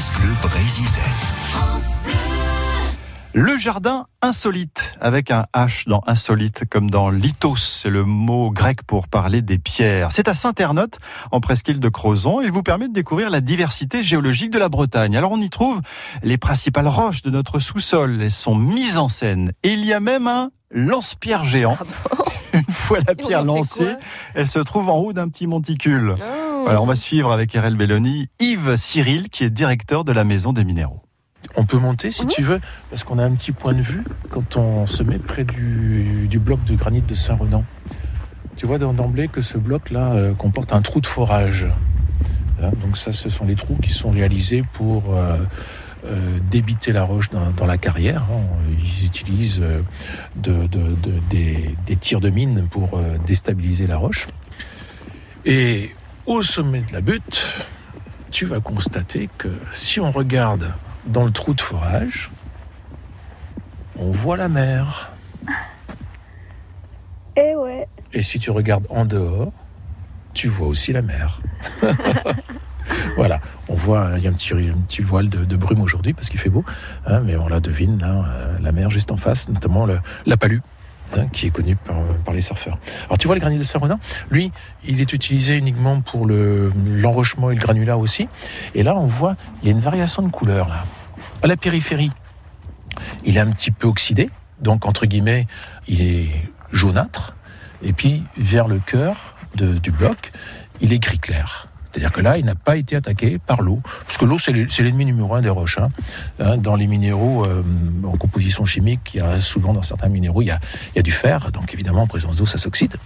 France Bleu Brésisel. Le jardin insolite, avec un H dans insolite, comme dans lithos, c'est le mot grec pour parler des pierres. C'est à Saint-Ernotte, en presqu'île de Crozon, et vous permet de découvrir la diversité géologique de la Bretagne. Alors on y trouve les principales roches de notre sous-sol, elles sont mises en scène. Et il y a même un lance-pierre géant. Ah Une fois la pierre lancée, elle se trouve en haut d'un petit monticule. Oh. Voilà, on va suivre avec RL Belloni Yves Cyril, qui est directeur de la Maison des Minéraux. On peut monter si tu veux, parce qu'on a un petit point de vue quand on se met près du, du bloc de granit de Saint-Renan. Tu vois d'emblée que ce bloc-là euh, comporte un trou de forage. Hein, donc ça, ce sont les trous qui sont réalisés pour euh, euh, débiter la roche dans, dans la carrière. hein. Ils utilisent euh, de- de- de- des, des tirs de mine pour euh, déstabiliser la roche. Et au sommet de la butte, tu vas constater que si on regarde dans le trou de forage, on voit la mer. Eh ouais. Et si tu regardes en dehors, tu vois aussi la mer. voilà, on voit, il y a un petit, un petit voile de, de brume aujourd'hui parce qu'il fait beau, hein, mais on la devine, là, euh, la mer juste en face, notamment le- la palue. Hein, qui est connue par, les surfeurs. Alors tu vois le granit de Saint-Renan, lui, il est utilisé uniquement pour le- l'enrochement et le granulat aussi. Et là, on voit, il y a une variation de couleur là. À la périphérie, il est un petit peu oxydé, donc entre guillemets, il est jaunâtre. Et puis vers le cœur du bloc, il est gris clair. C'est-à-dire que là, il n'a pas été attaqué par l'eau, parce que l'eau, c'est le- c'est l'ennemi numéro un des roches. hein. Hein, dans les minéraux euh, en composition chimique, il y a souvent dans certains minéraux, il y a, du fer, donc évidemment en présence d'eau, ça s'oxyde.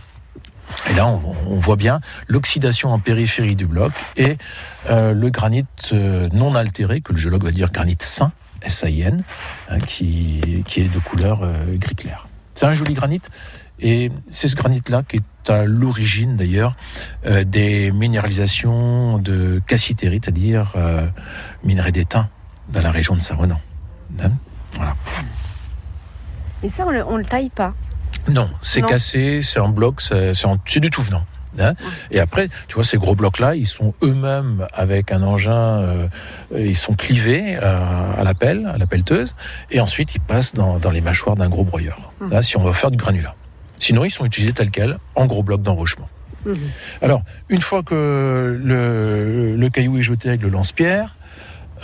Et là, on, voit bien l'oxydation en périphérie du bloc et euh, le granit euh, non altéré, que le géologue va dire granit sain, S-A-I-N, hein, qui, est de couleur gris clair. C'est un joli granit et c'est ce granit-là qui est à l'origine d'ailleurs euh, des minéralisations de cassiterie, c'est-à-dire euh, minerai d'étain dans la région de Saint-Renan. Hein voilà. Et ça, on le, on le taille pas. Non, c'est cassé, c'est en bloc, c'est du tout venant. hein. Et après, tu vois, ces gros blocs-là, ils sont eux-mêmes avec un engin, euh, ils sont clivés à, à la pelle, à la pelleteuse, et ensuite ils passent dans, dans les mâchoires d'un gros broyeur, Mhm. hein, si on veut faire du granulat. Sinon, ils sont utilisés tels quels, en gros blocs d'enrochement. Mhm. Alors, une fois que le, le caillou est jeté avec le lance-pierre,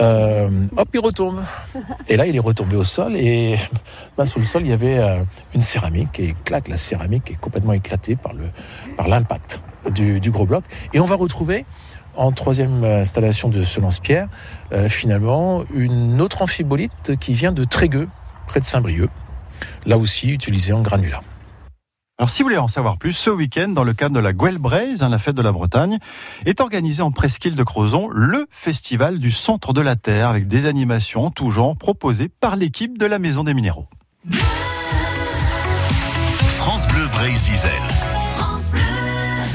euh, hop, il retombe. Et là, il est retombé au sol et bah, sous le sol, il y avait euh, une céramique et clac, la céramique est complètement éclatée par le par l'impact du, du gros bloc. Et on va retrouver en troisième installation de ce lance-pierre, euh, finalement, une autre amphibolite qui vient de Trégueux, près de Saint-Brieuc, là aussi utilisée en granulat. Alors si vous voulez en savoir plus, ce week-end, dans le cadre de la Guel Braise, hein, la fête de la Bretagne, est organisé en presqu'île de Crozon le festival du centre de la Terre avec des animations en tout genre proposées par l'équipe de la Maison des Minéraux. France Bleu.